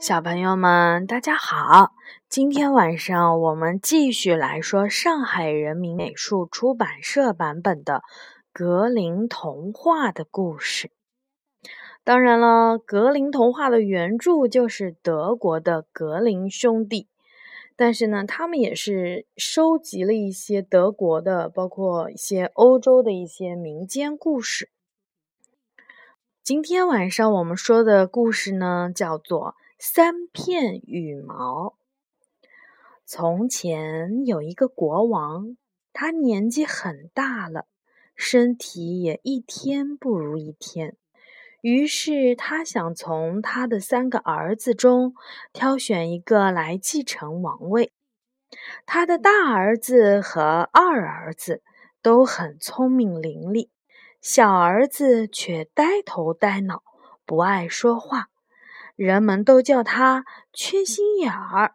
小朋友们，大家好！今天晚上我们继续来说上海人民美术出版社版本的《格林童话》的故事。当然了，《格林童话》的原著就是德国的格林兄弟，但是呢，他们也是收集了一些德国的，包括一些欧洲的一些民间故事。今天晚上我们说的故事呢，叫做。三片羽毛。从前有一个国王，他年纪很大了，身体也一天不如一天。于是他想从他的三个儿子中挑选一个来继承王位。他的大儿子和二儿子都很聪明伶俐，小儿子却呆头呆脑，不爱说话。人们都叫他缺心眼儿。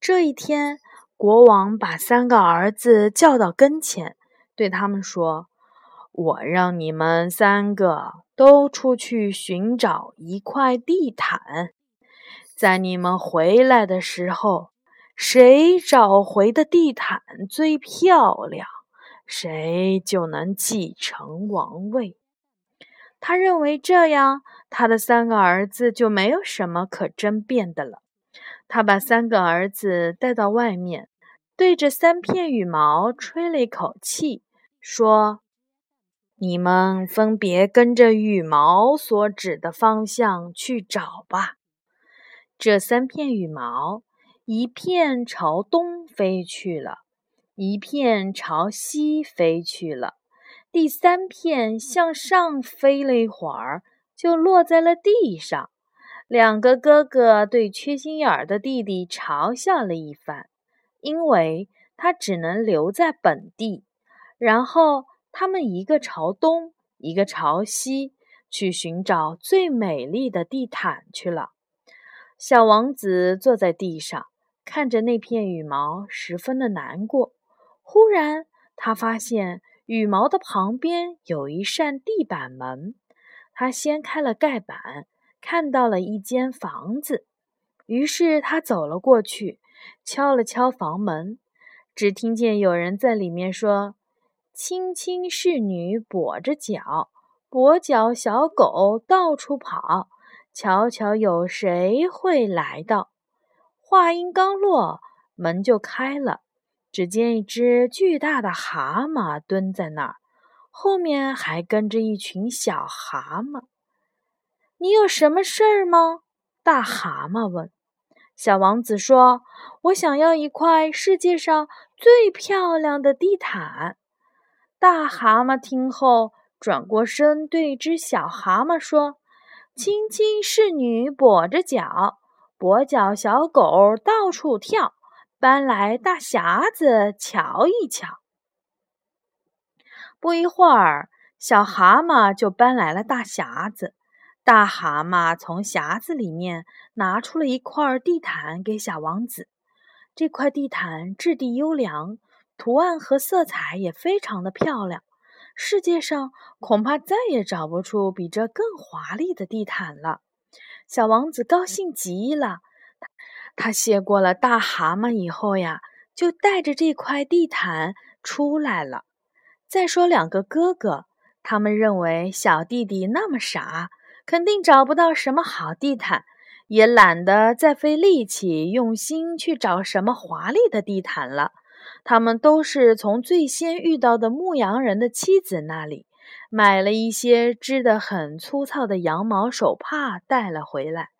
这一天，国王把三个儿子叫到跟前，对他们说：“我让你们三个都出去寻找一块地毯，在你们回来的时候，谁找回的地毯最漂亮，谁就能继承王位。”他认为这样，他的三个儿子就没有什么可争辩的了。他把三个儿子带到外面，对着三片羽毛吹了一口气，说：“你们分别跟着羽毛所指的方向去找吧。”这三片羽毛，一片朝东飞去了，一片朝西飞去了。第三片向上飞了一会儿，就落在了地上。两个哥哥对缺心眼儿的弟弟嘲笑了一番，因为他只能留在本地。然后他们一个朝东，一个朝西，去寻找最美丽的地毯去了。小王子坐在地上，看着那片羽毛，十分的难过。忽然，他发现。羽毛的旁边有一扇地板门，他掀开了盖板，看到了一间房子。于是他走了过去，敲了敲房门，只听见有人在里面说：“青青侍女跛着脚，跛脚小狗到处跑，瞧瞧有谁会来到。”话音刚落，门就开了。只见一只巨大的蛤蟆蹲在那儿，后面还跟着一群小蛤蟆。你有什么事儿吗？大蛤蟆问。小王子说：“我想要一块世界上最漂亮的地毯。”大蛤蟆听后，转过身对一只小蛤蟆说：“青青侍女跛着脚，跛脚小狗到处跳。”搬来大匣子瞧一瞧。不一会儿，小蛤蟆就搬来了大匣子。大蛤蟆从匣子里面拿出了一块地毯给小王子。这块地毯质地优良，图案和色彩也非常的漂亮。世界上恐怕再也找不出比这更华丽的地毯了。小王子高兴极了。他谢过了大蛤蟆以后呀，就带着这块地毯出来了。再说两个哥哥，他们认为小弟弟那么傻，肯定找不到什么好地毯，也懒得再费力气用心去找什么华丽的地毯了。他们都是从最先遇到的牧羊人的妻子那里买了一些织得很粗糙的羊毛手帕带了回来。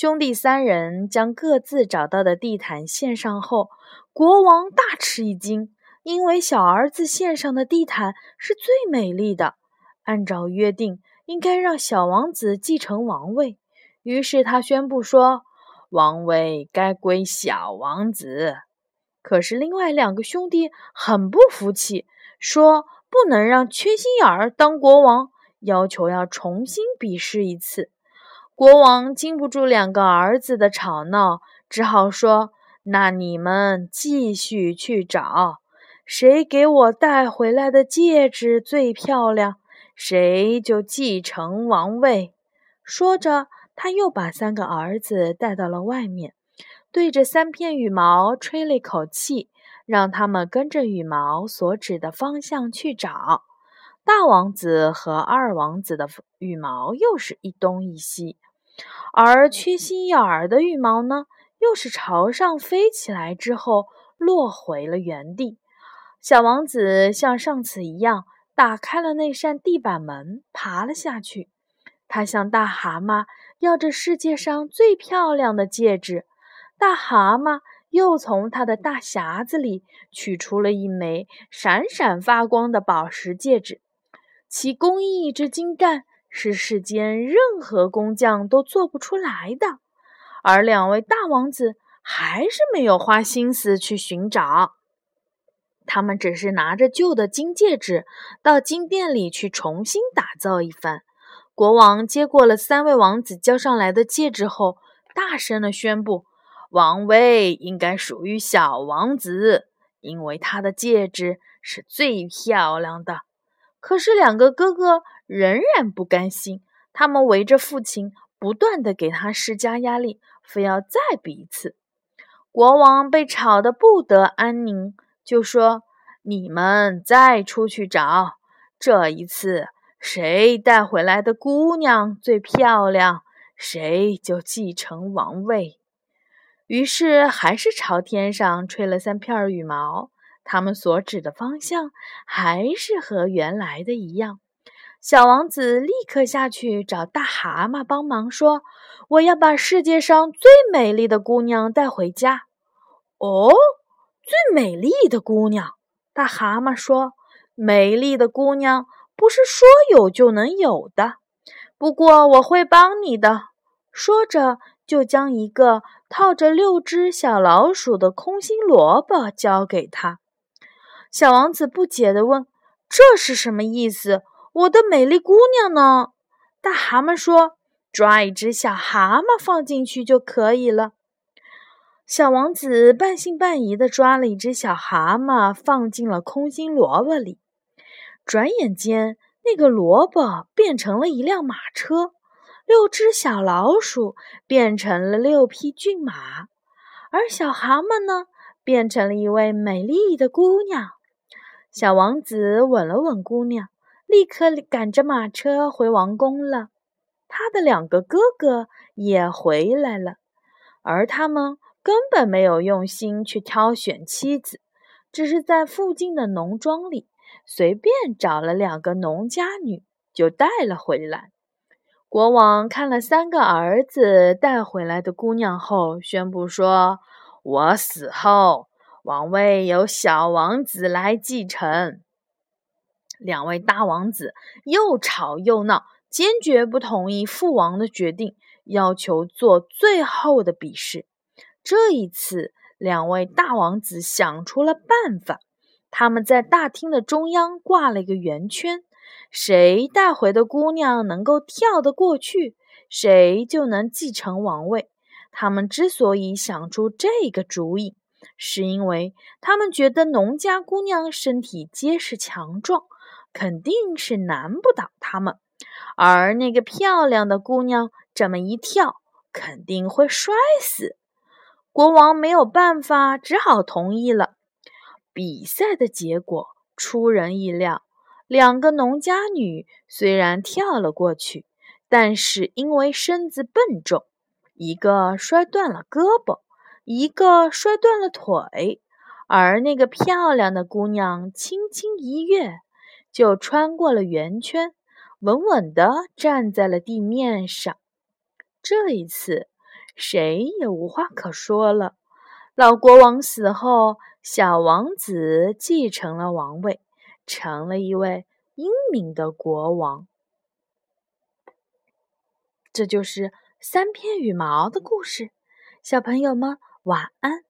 兄弟三人将各自找到的地毯献上后，国王大吃一惊，因为小儿子献上的地毯是最美丽的。按照约定，应该让小王子继承王位。于是他宣布说：“王位该归小王子。”可是另外两个兄弟很不服气，说：“不能让缺心眼儿当国王，要求要重新比试一次。”国王经不住两个儿子的吵闹，只好说：“那你们继续去找，谁给我带回来的戒指最漂亮，谁就继承王位。”说着，他又把三个儿子带到了外面，对着三片羽毛吹了一口气，让他们跟着羽毛所指的方向去找。大王子和二王子的羽毛又是一东一西，而缺心眼儿的羽毛呢，又是朝上飞起来之后落回了原地。小王子像上次一样，打开了那扇地板门，爬了下去。他向大蛤蟆要着世界上最漂亮的戒指，大蛤蟆又从他的大匣子里取出了一枚闪闪发光的宝石戒指。其工艺之精干，是世间任何工匠都做不出来的。而两位大王子还是没有花心思去寻找，他们只是拿着旧的金戒指到金店里去重新打造一番。国王接过了三位王子交上来的戒指后，大声地宣布：“王位应该属于小王子，因为他的戒指是最漂亮的。”可是两个哥哥仍然不甘心，他们围着父亲，不断的给他施加压力，非要再比一次。国王被吵得不得安宁，就说：“你们再出去找，这一次谁带回来的姑娘最漂亮，谁就继承王位。”于是还是朝天上吹了三片羽毛。他们所指的方向还是和原来的一样。小王子立刻下去找大蛤蟆帮忙，说：“我要把世界上最美丽的姑娘带回家。”哦，最美丽的姑娘！大蛤蟆说：“美丽的姑娘不是说有就能有的。不过我会帮你的。”说着，就将一个套着六只小老鼠的空心萝卜交给他。小王子不解地问：“这是什么意思？我的美丽姑娘呢？”大蛤蟆说：“抓一只小蛤蟆放进去就可以了。”小王子半信半疑地抓了一只小蛤蟆放进了空心萝卜里。转眼间，那个萝卜变成了一辆马车，六只小老鼠变成了六匹骏马，而小蛤蟆呢，变成了一位美丽的姑娘。小王子吻了吻姑娘，立刻赶着马车回王宫了。他的两个哥哥也回来了，而他们根本没有用心去挑选妻子，只是在附近的农庄里随便找了两个农家女就带了回来。国王看了三个儿子带回来的姑娘后，宣布说：“我死后。”王位由小王子来继承。两位大王子又吵又闹，坚决不同意父王的决定，要求做最后的比试。这一次，两位大王子想出了办法。他们在大厅的中央挂了一个圆圈，谁带回的姑娘能够跳得过去，谁就能继承王位。他们之所以想出这个主意，是因为他们觉得农家姑娘身体结实强壮，肯定是难不倒他们；而那个漂亮的姑娘这么一跳，肯定会摔死。国王没有办法，只好同意了。比赛的结果出人意料，两个农家女虽然跳了过去，但是因为身子笨重，一个摔断了胳膊。一个摔断了腿，而那个漂亮的姑娘轻轻一跃，就穿过了圆圈，稳稳地站在了地面上。这一次，谁也无话可说了。老国王死后，小王子继承了王位，成了一位英明的国王。这就是三片羽毛的故事，小朋友们。晚安。